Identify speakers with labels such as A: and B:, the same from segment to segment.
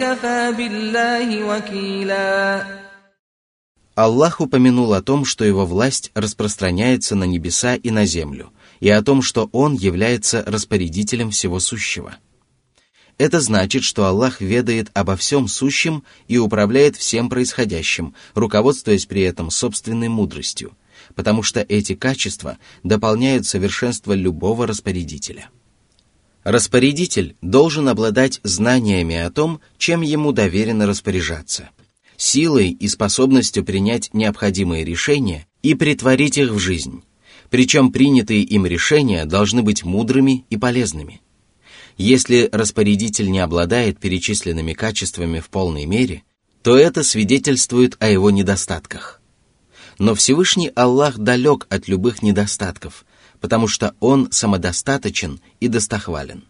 A: وكفى بالله وكيلا
B: Аллах упомянул о том, что его власть распространяется на небеса и на землю, и о том, что он является распорядителем всего сущего. Это значит, что Аллах ведает обо всем сущем и управляет всем происходящим, руководствуясь при этом собственной мудростью, потому что эти качества дополняют совершенство любого распорядителя. Распорядитель должен обладать знаниями о том, чем ему доверено распоряжаться – силой и способностью принять необходимые решения и притворить их в жизнь. Причем принятые им решения должны быть мудрыми и полезными. Если распорядитель не обладает перечисленными качествами в полной мере, то это свидетельствует о его недостатках. Но Всевышний Аллах далек от любых недостатков, потому что Он самодостаточен и достохвален.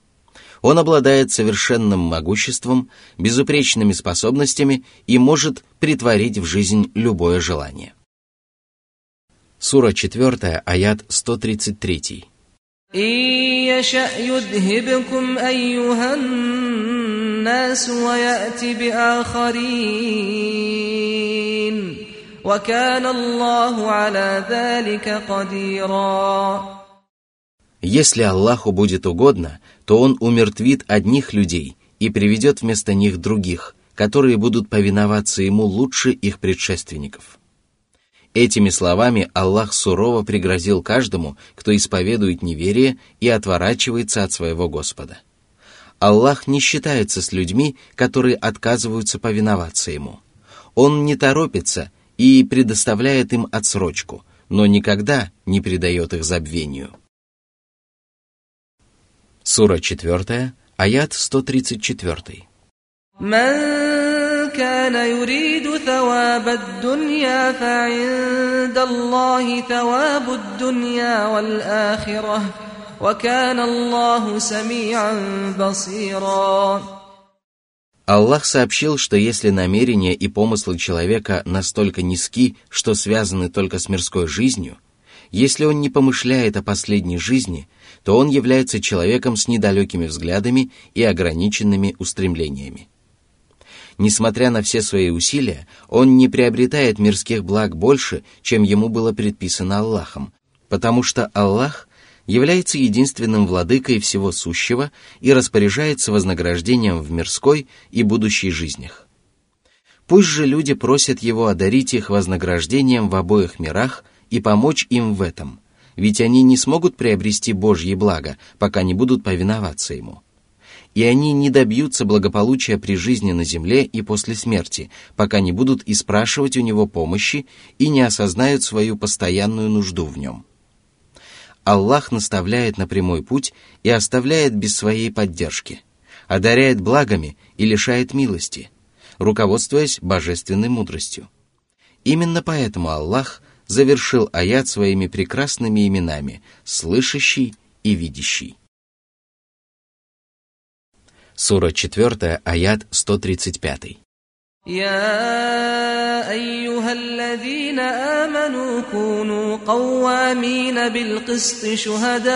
B: Он обладает совершенным могуществом, безупречными способностями и может притворить в жизнь любое желание. Сура 4, аят 133.
A: وكان الله على ذلك قديرا
B: если Аллаху будет угодно, то Он умертвит одних людей и приведет вместо них других, которые будут повиноваться Ему лучше их предшественников. Этими словами Аллах сурово пригрозил каждому, кто исповедует неверие и отворачивается от своего Господа. Аллах не считается с людьми, которые отказываются повиноваться Ему. Он не торопится и предоставляет им отсрочку, но никогда не предает их забвению. Сура 4, аят 134.
A: من كان يريد ثواب الدنيا فعند الله ثواب الدنيا والآخرة وكان الله سميعا بصيرا
B: Аллах сообщил, что если намерения и помыслы человека настолько низки, что связаны только с мирской жизнью, если он не помышляет о последней жизни – то он является человеком с недалекими взглядами и ограниченными устремлениями. Несмотря на все свои усилия, он не приобретает мирских благ больше, чем ему было предписано Аллахом, потому что Аллах является единственным владыкой всего сущего и распоряжается вознаграждением в мирской и будущей жизнях. Пусть же люди просят его одарить их вознаграждением в обоих мирах и помочь им в этом – ведь они не смогут приобрести Божье благо, пока не будут повиноваться Ему. И они не добьются благополучия при жизни на земле и после смерти, пока не будут испрашивать у Него помощи и не осознают свою постоянную нужду в Нем. Аллах наставляет на прямой путь и оставляет без своей поддержки, одаряет благами и лишает милости, руководствуясь божественной мудростью. Именно поэтому Аллах – завершил аят своими прекрасными именами «слышащий» и «видящий». Сура 4, аят 135.
A: يا أيها الذين آمنوا كونوا قوامين بالقسط شهداء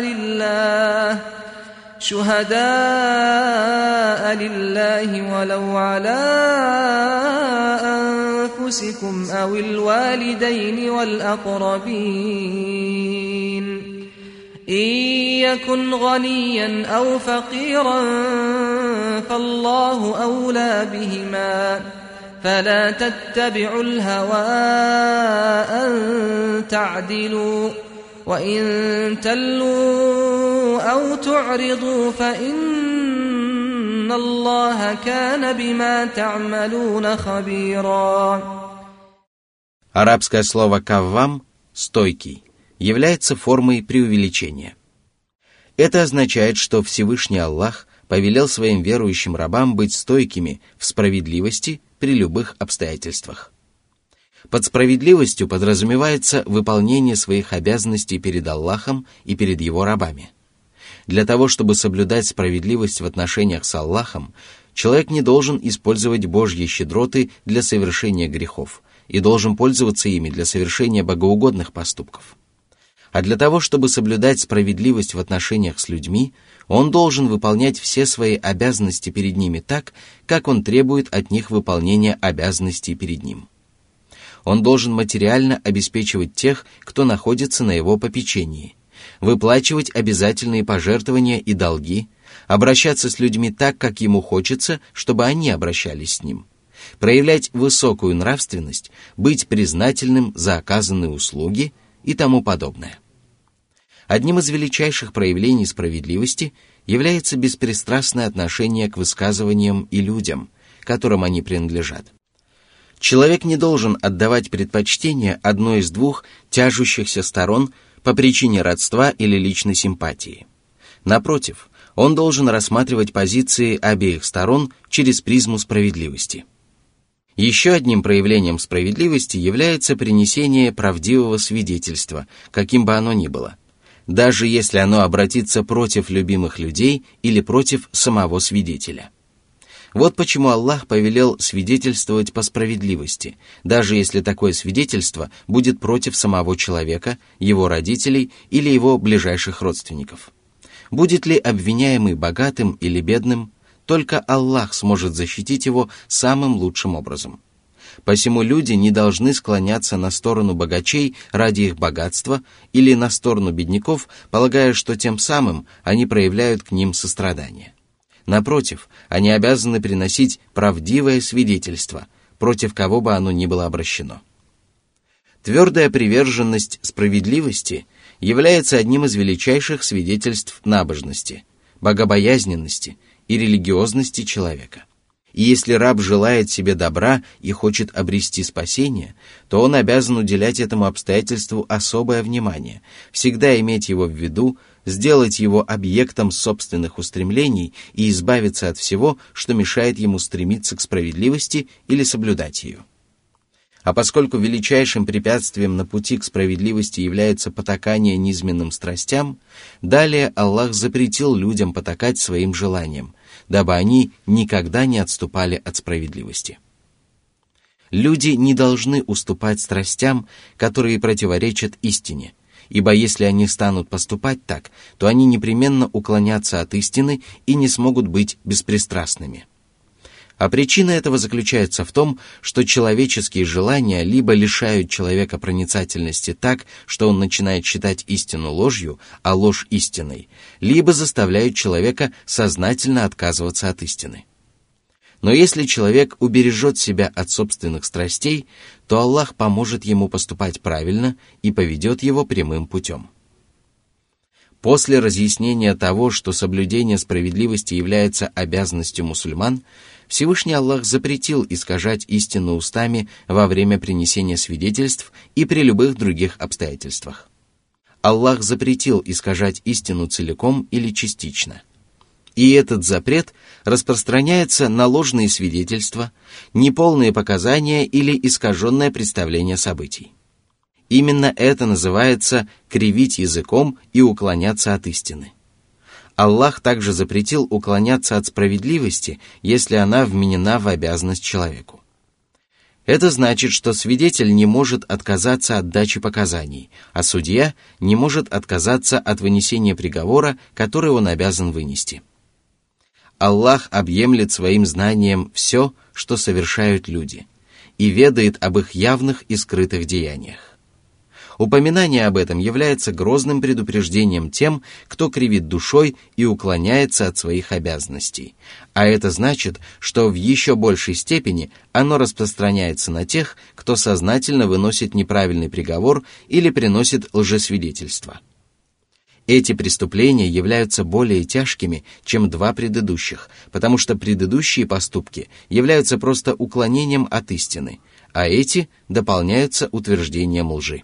A: لله شهداء لله ولو على أنفسكم أو الوالدين والأقربين إن يكن غنيا أو فقيرا فالله أولى بهما فلا تتبعوا الهوى أن تعدلوا وإن تلوا أو تعرضوا فإن الله كان بما تعملون خبيرا
B: Арабское слово «каввам» — «стойкий» является формой преувеличения. Это означает, что Всевышний Аллах повелел своим верующим рабам быть стойкими в справедливости при любых обстоятельствах. Под справедливостью подразумевается выполнение своих обязанностей перед Аллахом и перед его рабами. Для того, чтобы соблюдать справедливость в отношениях с Аллахом, человек не должен использовать Божьи щедроты для совершения грехов и должен пользоваться ими для совершения богоугодных поступков. А для того, чтобы соблюдать справедливость в отношениях с людьми, Он должен выполнять все свои обязанности перед ними так, как он требует от них выполнения обязанностей перед ним. Он должен материально обеспечивать тех, кто находится на его попечении, выплачивать обязательные пожертвования и долги, обращаться с людьми так, как ему хочется, чтобы они обращались с ним, проявлять высокую нравственность, быть признательным за оказанные услуги и тому подобное. Одним из величайших проявлений справедливости является беспристрастное отношение к высказываниям и людям, которым они принадлежат. Человек не должен отдавать предпочтение одной из двух тяжущихся сторон по причине родства или личной симпатии. Напротив, он должен рассматривать позиции обеих сторон через призму справедливости. Еще одним проявлением справедливости является принесение правдивого свидетельства, каким бы оно ни было – даже если оно обратится против любимых людей или против самого свидетеля. Вот почему Аллах повелел свидетельствовать по справедливости, даже если такое свидетельство будет против самого человека, его родителей или его ближайших родственников. Будет ли обвиняемый богатым или бедным, только Аллах сможет защитить его самым лучшим образом – Посему люди не должны склоняться на сторону богачей ради их богатства или на сторону бедняков, полагая, что тем самым они проявляют к ним сострадание. Напротив, они обязаны приносить правдивое свидетельство, против кого бы оно ни было обращено. Твердая приверженность справедливости является одним из величайших свидетельств набожности, богобоязненности и религиозности человека. И если раб желает себе добра и хочет обрести спасение, то он обязан уделять этому обстоятельству особое внимание, всегда иметь его в виду, сделать его объектом собственных устремлений и избавиться от всего, что мешает ему стремиться к справедливости или соблюдать ее. А поскольку величайшим препятствием на пути к справедливости является потакание низменным страстям, далее Аллах запретил людям потакать своим желаниям, дабы они никогда не отступали от справедливости. Люди не должны уступать страстям, которые противоречат истине, ибо если они станут поступать так, то они непременно уклонятся от истины и не смогут быть беспристрастными. А причина этого заключается в том, что человеческие желания либо лишают человека проницательности так, что он начинает считать истину ложью, а ложь истиной, либо заставляют человека сознательно отказываться от истины. Но если человек убережет себя от собственных страстей, то Аллах поможет ему поступать правильно и поведет его прямым путем. После разъяснения того, что соблюдение справедливости является обязанностью мусульман, Всевышний Аллах запретил искажать истину устами во время принесения свидетельств и при любых других обстоятельствах. Аллах запретил искажать истину целиком или частично. И этот запрет распространяется на ложные свидетельства, неполные показания или искаженное представление событий. Именно это называется кривить языком и уклоняться от истины. Аллах также запретил уклоняться от справедливости, если она вменена в обязанность человеку. Это значит, что свидетель не может отказаться от дачи показаний, а судья не может отказаться от вынесения приговора, который он обязан вынести. Аллах объемлет своим знанием все, что совершают люди, и ведает об их явных и скрытых деяниях. Упоминание об этом является грозным предупреждением тем, кто кривит душой и уклоняется от своих обязанностей. А это значит, что в еще большей степени оно распространяется на тех, кто сознательно выносит неправильный приговор или приносит лжесвидетельство. Эти преступления являются более тяжкими, чем два предыдущих, потому что предыдущие поступки являются просто уклонением от истины, а эти дополняются утверждением лжи.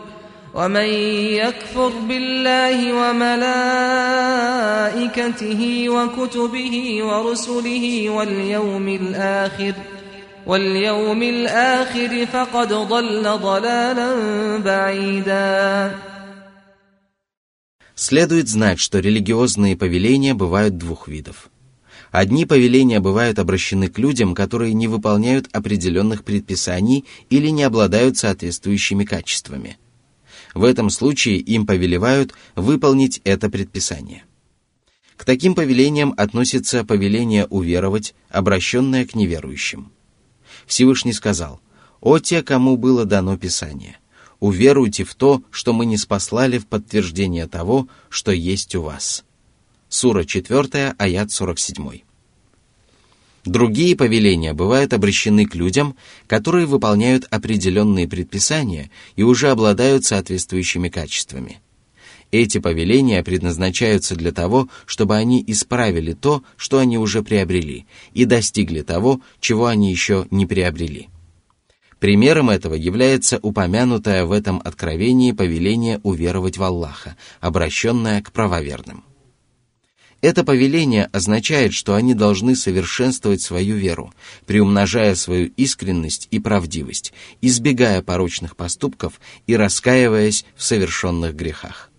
A: ومن يكفر بالله وملائكته وكتبه ورسله واليوم الآخر واليوم الآخر فقد ضل ضلالا بعيدا
B: Следует знать, что религиозные повеления бывают двух видов. Одни повеления бывают обращены к людям, которые не выполняют определенных предписаний или не обладают соответствующими качествами. в этом случае им повелевают выполнить это предписание. К таким повелениям относится повеление уверовать, обращенное к неверующим. Всевышний сказал, «О те, кому было дано Писание, уверуйте в то, что мы не спаслали в подтверждение того, что есть у вас». Сура 4, аят 47. Другие повеления бывают обращены к людям, которые выполняют определенные предписания и уже обладают соответствующими качествами. Эти повеления предназначаются для того, чтобы они исправили то, что они уже приобрели, и достигли того, чего они еще не приобрели. Примером этого является упомянутое в этом откровении повеление уверовать в Аллаха, обращенное к правоверным. Это повеление означает, что они должны совершенствовать свою веру, приумножая свою искренность и правдивость, избегая порочных поступков и раскаиваясь в совершенных грехах.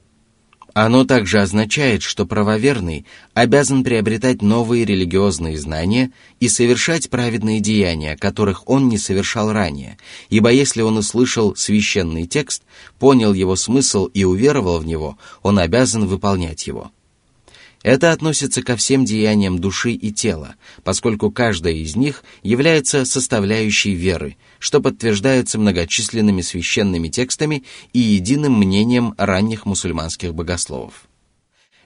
B: Оно также означает, что правоверный обязан приобретать новые религиозные знания и совершать праведные деяния, которых он не совершал ранее, ибо если он услышал священный текст, понял его смысл и уверовал в него, он обязан выполнять его – это относится ко всем деяниям души и тела, поскольку каждая из них является составляющей веры, что подтверждается многочисленными священными текстами и единым мнением ранних мусульманских богословов.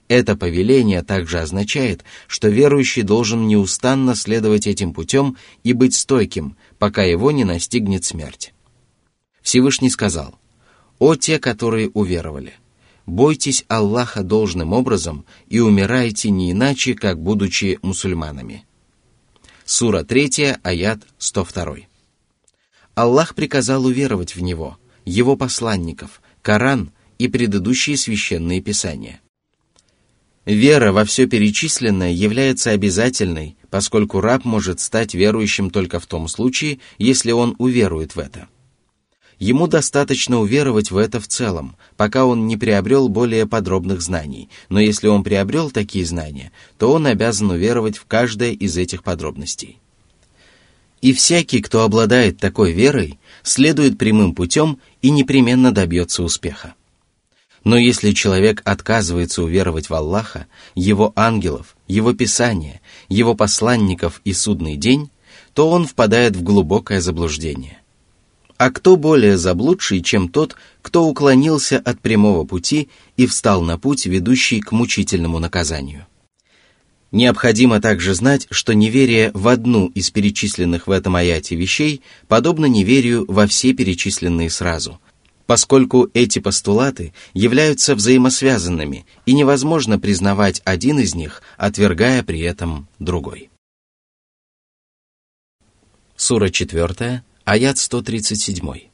B: Это повеление также означает, что верующий должен неустанно следовать этим путем и быть стойким, пока его не настигнет смерть. Всевышний сказал, «О те, которые уверовали!» Бойтесь Аллаха должным образом и умирайте не иначе, как будучи мусульманами. Сура 3, аят 102. Аллах приказал уверовать в Него, Его посланников, Коран и предыдущие священные писания. Вера во все перечисленное является обязательной, поскольку раб может стать верующим только в том случае, если он уверует в это – Ему достаточно уверовать в это в целом, пока он не приобрел более подробных знаний, но если он приобрел такие знания, то он обязан уверовать в каждое из этих подробностей. И всякий, кто обладает такой верой, следует прямым путем и непременно добьется успеха. Но если человек отказывается уверовать в Аллаха, Его ангелов, Его Писание, Его посланников и судный день, то он впадает в глубокое заблуждение – а кто более заблудший, чем тот, кто уклонился от прямого пути и встал на путь, ведущий к мучительному наказанию? Необходимо также знать, что неверие в одну из перечисленных в этом аяте вещей подобно неверию во все перечисленные сразу, поскольку эти постулаты являются взаимосвязанными и невозможно признавать один из них, отвергая при этом другой. Сура 4, Аят 137.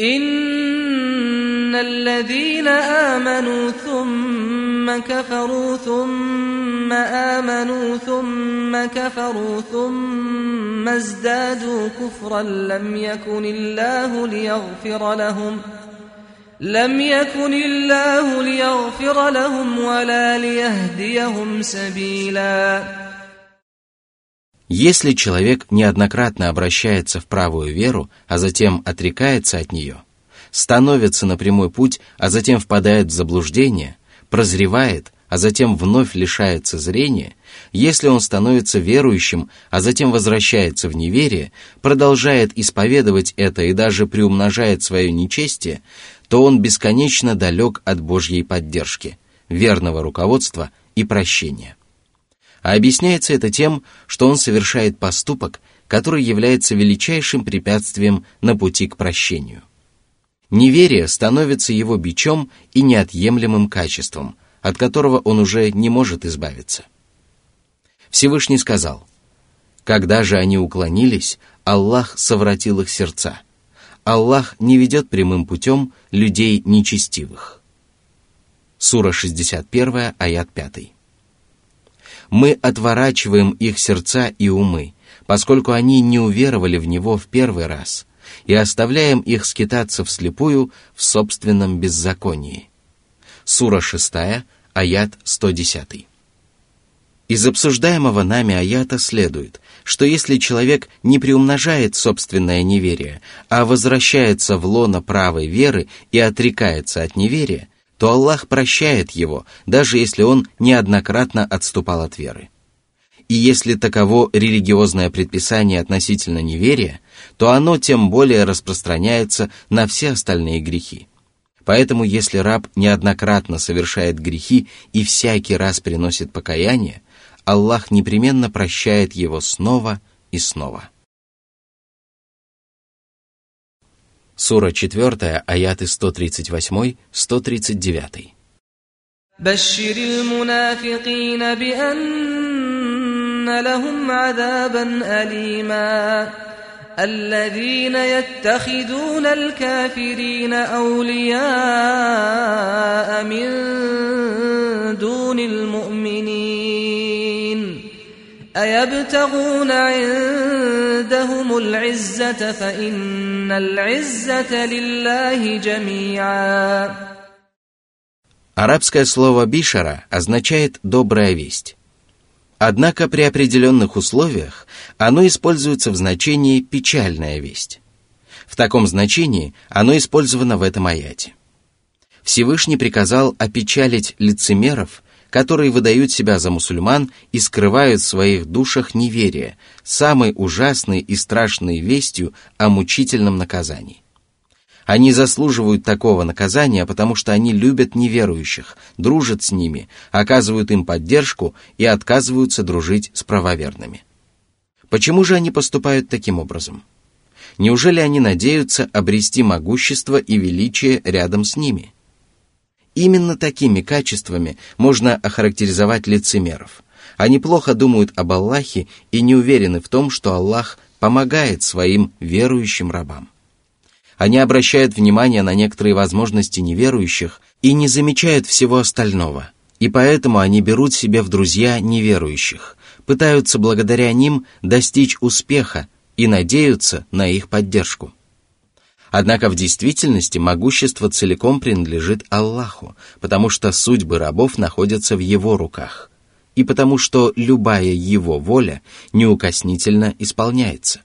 A: إن الذين آمنوا ثم كفروا ثم آمنوا ثم كفروا ثم ازدادوا كفرا لم يكن الله ليغفر لهم لم يكن الله ليغفر لهم ولا ليهديهم سبيلاً
B: Если человек неоднократно обращается в правую веру, а затем отрекается от нее, становится на прямой путь, а затем впадает в заблуждение, прозревает, а затем вновь лишается зрения, если он становится верующим, а затем возвращается в неверие, продолжает исповедовать это и даже приумножает свое нечестие, то он бесконечно далек от Божьей поддержки, верного руководства и прощения. А объясняется это тем, что он совершает поступок, который является величайшим препятствием на пути к прощению. Неверие становится его бичом и неотъемлемым качеством, от которого он уже не может избавиться. Всевышний сказал, «Когда же они уклонились, Аллах совратил их сердца. Аллах не ведет прямым путем людей нечестивых. Сура 61, аят 5. Мы отворачиваем их сердца и умы, поскольку они не уверовали в Него в первый раз, и оставляем их скитаться вслепую в собственном беззаконии. Сура 6, аят 110. Из обсуждаемого нами аята следует, что если человек не приумножает собственное неверие, а возвращается в лоно правой веры и отрекается от неверия, то Аллах прощает его, даже если он неоднократно отступал от веры. И если таково религиозное предписание относительно неверия, то оно тем более распространяется на все остальные грехи. Поэтому если раб неоднократно совершает грехи и всякий раз приносит покаяние, Аллах непременно прощает его снова и снова. Сура 4, аяты 138-139.
A: بشر المنافقين بأن لهم عذابا أليما الذين يتخذون الكافرين أولياء من دون المؤمنين أيبتغون عندهم العزة فإن العزة لله جميعا
B: Арабское слово «бишара» означает «добрая весть». Однако при определенных условиях оно используется в значении «печальная весть». В таком значении оно использовано в этом аяте. Всевышний приказал опечалить лицемеров, которые выдают себя за мусульман и скрывают в своих душах неверие, самой ужасной и страшной вестью о мучительном наказании. Они заслуживают такого наказания, потому что они любят неверующих, дружат с ними, оказывают им поддержку и отказываются дружить с правоверными. Почему же они поступают таким образом? Неужели они надеются обрести могущество и величие рядом с ними? Именно такими качествами можно охарактеризовать лицемеров. Они плохо думают об Аллахе и не уверены в том, что Аллах помогает своим верующим рабам. Они обращают внимание на некоторые возможности неверующих и не замечают всего остального. И поэтому они берут себе в друзья неверующих, пытаются благодаря ним достичь успеха и надеются на их поддержку. Однако в действительности могущество целиком принадлежит Аллаху, потому что судьбы рабов находятся в Его руках, и потому что любая Его воля неукоснительно исполняется.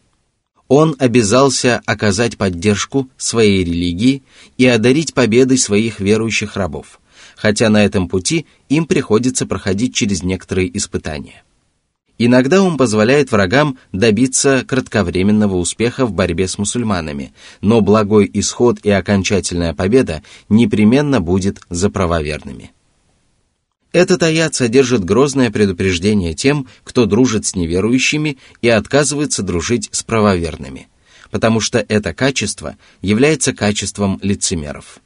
B: Он обязался оказать поддержку своей религии и одарить победой своих верующих рабов, хотя на этом пути им приходится проходить через некоторые испытания. Иногда он позволяет врагам добиться кратковременного успеха в борьбе с мусульманами, но благой исход и окончательная победа непременно будет за правоверными. Этот аят содержит грозное предупреждение тем, кто дружит с неверующими и отказывается дружить с правоверными, потому что это качество является качеством лицемеров.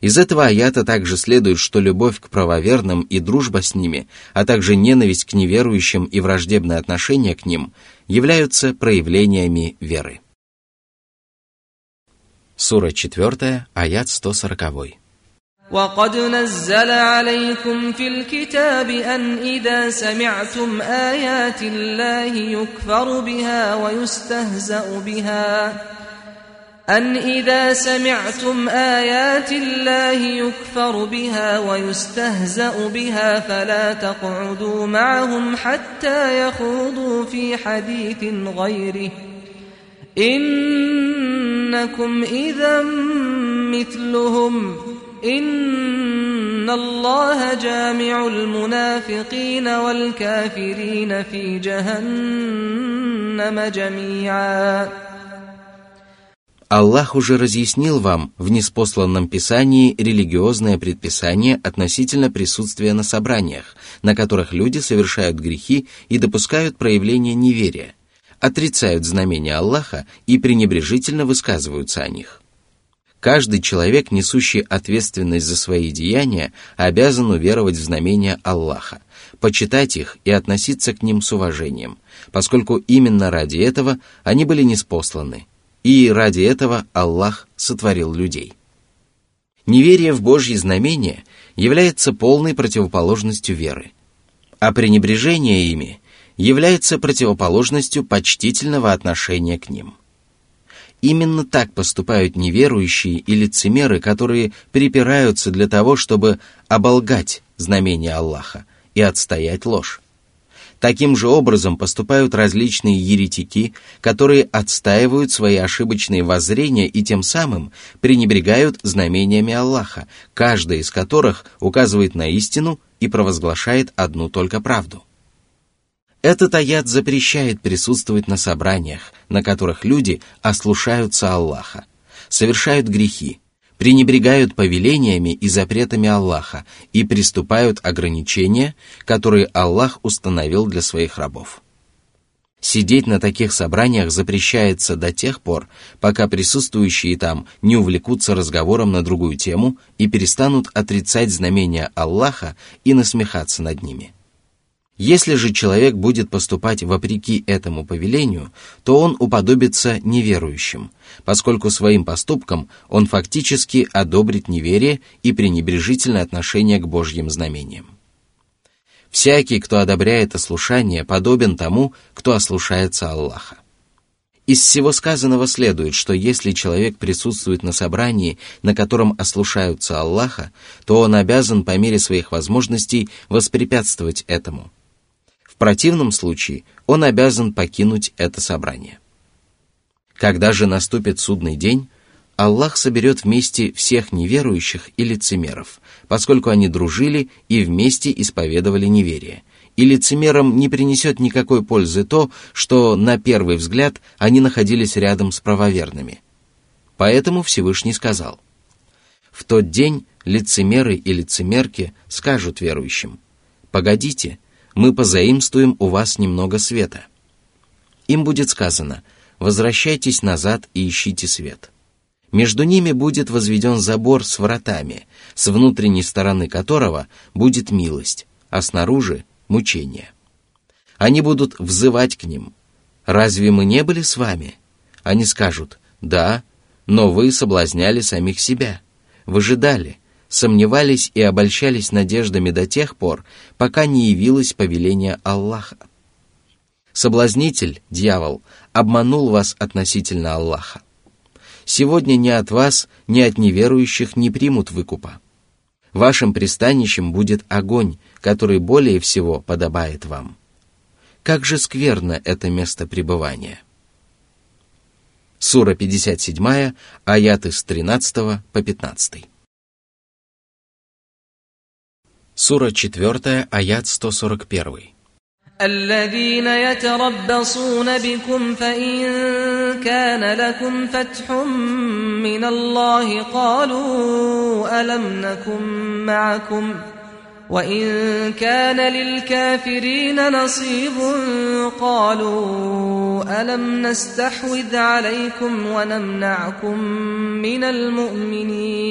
B: Из этого аята также следует, что любовь к правоверным и дружба с ними, а также ненависть к неверующим и враждебное отношение к ним являются проявлениями веры. Сура 4, аят 140.
A: وقد نزل عليكم في الكتاب أن إذا سمعتم آيات الله يكفر بها ويستهزأ بها أن إذا سمعتم آيات الله يكفر بها ويستهزأ بها فلا تقعدوا معهم حتى يخوضوا في حديث غيره. إنكم إذا مثلهم. إن الله جامع المنافقين والكافرين في جهنم جميعا.
B: Аллах уже разъяснил вам в неспосланном Писании религиозное предписание относительно присутствия на собраниях, на которых люди совершают грехи и допускают проявление неверия, отрицают знамения Аллаха и пренебрежительно высказываются о них. Каждый человек, несущий ответственность за свои деяния, обязан уверовать в знамения Аллаха, почитать их и относиться к ним с уважением, поскольку именно ради этого они были неспосланы, и ради этого Аллах сотворил людей. Неверие в Божьи знамения является полной противоположностью веры, а пренебрежение ими является противоположностью почтительного отношения к ним. Именно так поступают неверующие и лицемеры, которые припираются для того, чтобы оболгать знамения Аллаха и отстоять ложь. Таким же образом поступают различные еретики, которые отстаивают свои ошибочные воззрения и тем самым пренебрегают знамениями Аллаха, каждая из которых указывает на истину и провозглашает одну только правду. Этот аят запрещает присутствовать на собраниях, на которых люди ослушаются Аллаха, совершают грехи, пренебрегают повелениями и запретами Аллаха и приступают ограничения, которые Аллах установил для своих рабов. Сидеть на таких собраниях запрещается до тех пор, пока присутствующие там не увлекутся разговором на другую тему и перестанут отрицать знамения Аллаха и насмехаться над ними – если же человек будет поступать вопреки этому повелению, то он уподобится неверующим, поскольку своим поступком он фактически одобрит неверие и пренебрежительное отношение к Божьим знамениям. Всякий, кто одобряет ослушание, подобен тому, кто ослушается Аллаха. Из всего сказанного следует, что если человек присутствует на собрании, на котором ослушаются Аллаха, то он обязан по мере своих возможностей воспрепятствовать этому – противном случае он обязан покинуть это собрание. Когда же наступит судный день, Аллах соберет вместе всех неверующих и лицемеров, поскольку они дружили и вместе исповедовали неверие. И лицемерам не принесет никакой пользы то, что на первый взгляд они находились рядом с правоверными. Поэтому Всевышний сказал, «В тот день лицемеры и лицемерки скажут верующим, «Погодите, мы позаимствуем у вас немного света. Им будет сказано, возвращайтесь назад и ищите свет. Между ними будет возведен забор с вратами, с внутренней стороны которого будет милость, а снаружи — мучение. Они будут взывать к ним. «Разве мы не были с вами?» Они скажут, «Да, но вы соблазняли самих себя, выжидали, сомневались и обольщались надеждами до тех пор, пока не явилось повеление Аллаха. Соблазнитель, дьявол, обманул вас относительно Аллаха. Сегодня ни от вас, ни от неверующих не примут выкупа. Вашим пристанищем будет огонь, который более всего подобает вам. Как же скверно это место пребывания. Сура 57, аяты с 13 по 15. Сура 4, аят 141.
A: الذين يتربصون بكم فإن كان لكم فتح من الله قالوا ألم نكن معكم وإن كان للكافرين نصيب قالوا ألم نستحوذ عليكم ونمنعكم من المؤمنين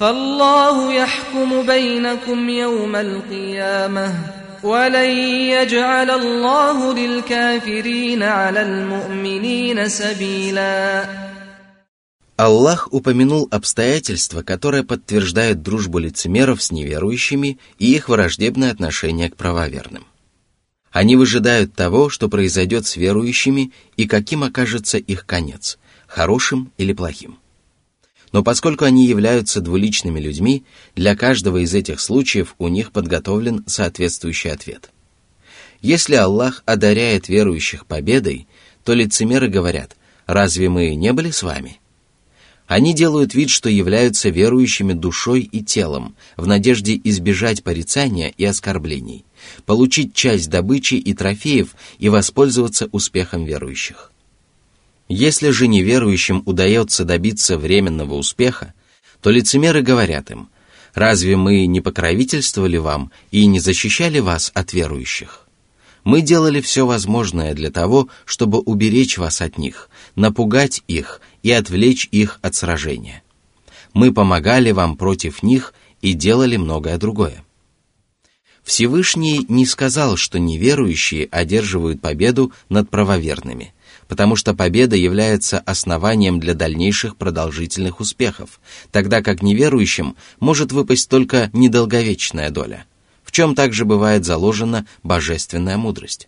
A: فالله يحكم بينكم يوم القيامة ولن يجعل الله للكافرين على المؤمنين سبيلا
B: Аллах упомянул обстоятельства, которые подтверждают дружбу лицемеров с неверующими и их враждебное отношение к правоверным. Они выжидают того, что произойдет с верующими и каким окажется их конец, хорошим или плохим. Но поскольку они являются двуличными людьми, для каждого из этих случаев у них подготовлен соответствующий ответ. Если Аллах одаряет верующих победой, то лицемеры говорят, «Разве мы не были с вами?» Они делают вид, что являются верующими душой и телом, в надежде избежать порицания и оскорблений, получить часть добычи и трофеев и воспользоваться успехом верующих. Если же неверующим удается добиться временного успеха, то лицемеры говорят им, «Разве мы не покровительствовали вам и не защищали вас от верующих? Мы делали все возможное для того, чтобы уберечь вас от них, напугать их и отвлечь их от сражения. Мы помогали вам против них и делали многое другое». Всевышний не сказал, что неверующие одерживают победу над правоверными – потому что победа является основанием для дальнейших продолжительных успехов, тогда как неверующим может выпасть только недолговечная доля, в чем также бывает заложена божественная мудрость.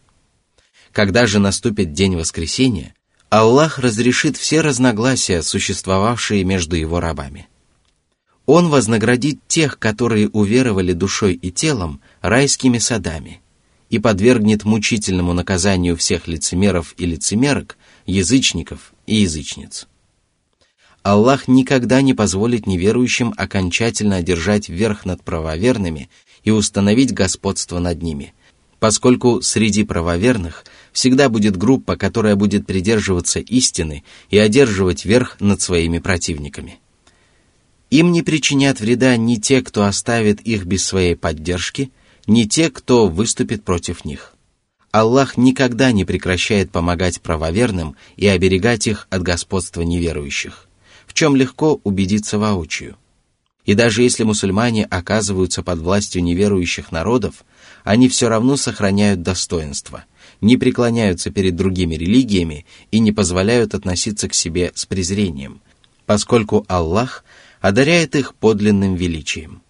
B: Когда же наступит день воскресения, Аллах разрешит все разногласия, существовавшие между его рабами. Он вознаградит тех, которые уверовали душой и телом, райскими садами – и подвергнет мучительному наказанию всех лицемеров и лицемерок, язычников и язычниц. Аллах никогда не позволит неверующим окончательно одержать верх над правоверными и установить господство над ними, поскольку среди правоверных всегда будет группа, которая будет придерживаться истины и одерживать верх над своими противниками. Им не причинят вреда ни те, кто оставит их без своей поддержки – не те, кто выступит против них. Аллах никогда не прекращает помогать правоверным и оберегать их от господства неверующих, в чем легко убедиться воочию. И даже если мусульмане оказываются под властью неверующих народов, они все равно сохраняют достоинство, не преклоняются перед другими религиями и не позволяют относиться к себе с презрением, поскольку Аллах одаряет их подлинным величием.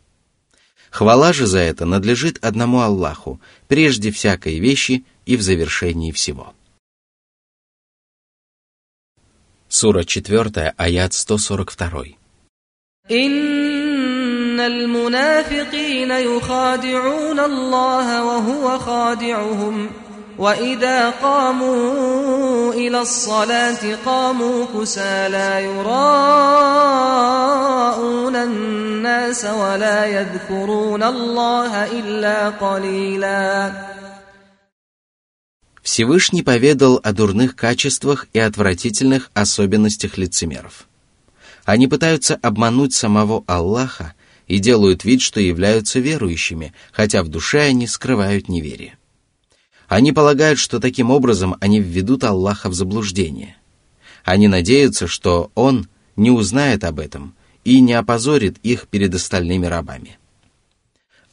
B: Хвала же за это надлежит одному Аллаху, прежде всякой вещи и в завершении всего. Сура 4, аят 142.
A: إن المنافقين يخادعون الله وهو خادعهم وإذا قاموا إلى الصلاة قاموا كسالى يراءون الناس ولا يذكرون الله إلا قليلا
B: Всевышний поведал о дурных качествах и отвратительных особенностях лицемеров. Они пытаются обмануть самого Аллаха и делают вид, что являются верующими, хотя в душе они скрывают неверие. Они полагают, что таким образом они введут Аллаха в заблуждение. Они надеются, что Он не узнает об этом и не опозорит их перед остальными рабами.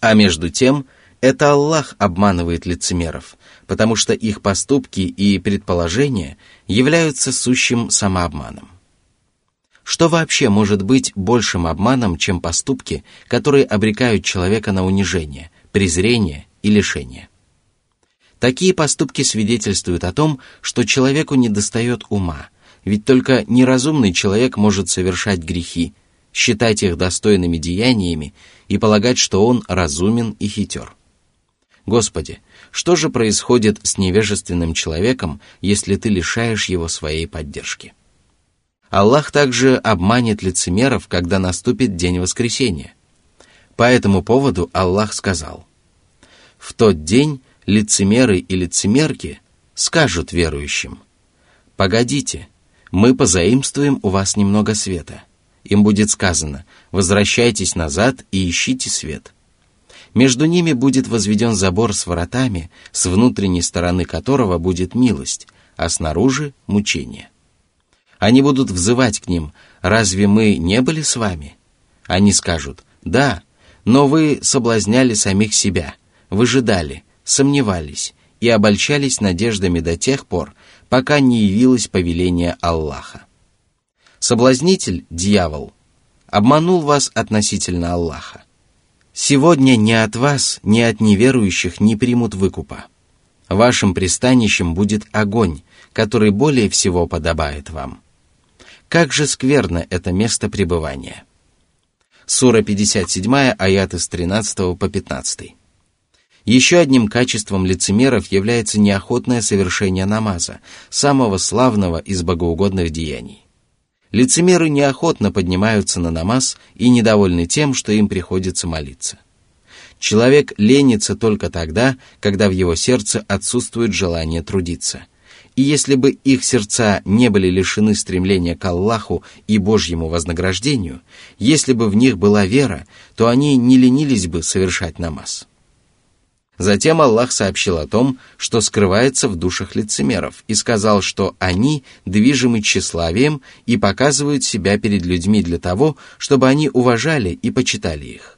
B: А между тем, это Аллах обманывает лицемеров, потому что их поступки и предположения являются сущим самообманом. Что вообще может быть большим обманом, чем поступки, которые обрекают человека на унижение, презрение и лишение? Такие поступки свидетельствуют о том, что человеку недостает ума, ведь только неразумный человек может совершать грехи, считать их достойными деяниями и полагать, что он разумен и хитер. Господи, что же происходит с невежественным человеком, если ты лишаешь его своей поддержки? Аллах также обманет лицемеров, когда наступит день воскресения. По этому поводу Аллах сказал, «В тот день лицемеры и лицемерки скажут верующим, «Погодите, мы позаимствуем у вас немного света». Им будет сказано, «Возвращайтесь назад и ищите свет». Между ними будет возведен забор с воротами, с внутренней стороны которого будет милость, а снаружи — мучение. Они будут взывать к ним, «Разве мы не были с вами?» Они скажут, «Да, но вы соблазняли самих себя, выжидали, сомневались и обольщались надеждами до тех пор, пока не явилось повеление Аллаха. Соблазнитель, дьявол, обманул вас относительно Аллаха. Сегодня ни от вас, ни от неверующих не примут выкупа. Вашим пристанищем будет огонь, который более всего подобает вам. Как же скверно это место пребывания. Сура 57, аяты с 13 по 15. Еще одним качеством лицемеров является неохотное совершение намаза, самого славного из богоугодных деяний. Лицемеры неохотно поднимаются на намаз и недовольны тем, что им приходится молиться. Человек ленится только тогда, когда в его сердце отсутствует желание трудиться. И если бы их сердца не были лишены стремления к Аллаху и Божьему вознаграждению, если бы в них была вера, то они не ленились бы совершать намаз. Затем Аллах сообщил о том, что скрывается в душах лицемеров, и сказал, что они движимы тщеславием и показывают себя перед людьми для того, чтобы они уважали и почитали их.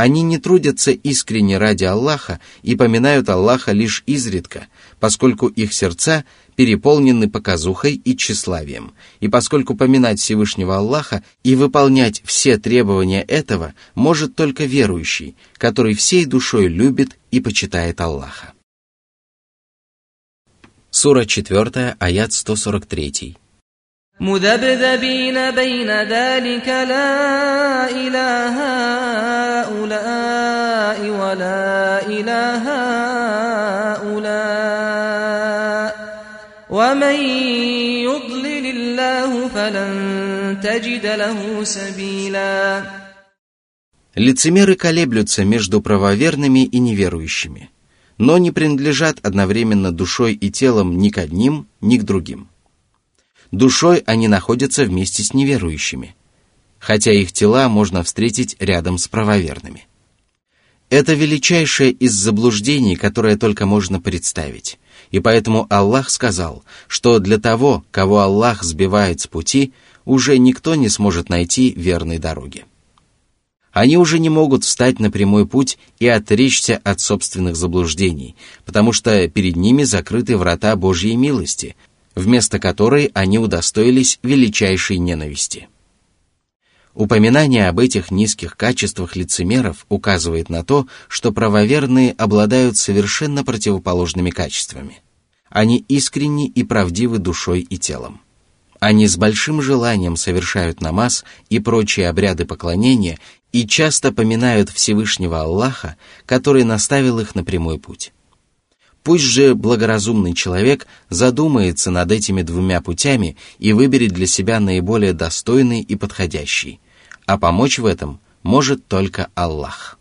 B: Они не трудятся искренне ради Аллаха и поминают Аллаха лишь изредка, поскольку их сердца переполнены показухой и тщеславием, и поскольку поминать Всевышнего Аллаха и выполнять все требования этого может только верующий, который всей душой любит и почитает Аллаха. Сура 4, аят 143.
A: مذبذبين بين ذلك لا إله هؤلاء ولا إله هؤلاء ومن يضلل الله فلن تجد له سبيلا
B: Лицемеры колеблются между правоверными и неверующими, но не принадлежат одновременно душой и телом ни к одним, ни к другим. Душой они находятся вместе с неверующими, хотя их тела можно встретить рядом с правоверными. Это величайшее из заблуждений, которое только можно представить. И поэтому Аллах сказал, что для того, кого Аллах сбивает с пути, уже никто не сможет найти верной дороги. Они уже не могут встать на прямой путь и отречься от собственных заблуждений, потому что перед ними закрыты врата Божьей милости, вместо которой они удостоились величайшей ненависти. Упоминание об этих низких качествах лицемеров указывает на то, что правоверные обладают совершенно противоположными качествами. Они искренни и правдивы душой и телом. Они с большим желанием совершают намаз и прочие обряды поклонения и часто поминают Всевышнего Аллаха, который наставил их на прямой путь. Пусть же благоразумный человек задумается над этими двумя путями и выберет для себя наиболее достойный и подходящий, а помочь в этом может только Аллах.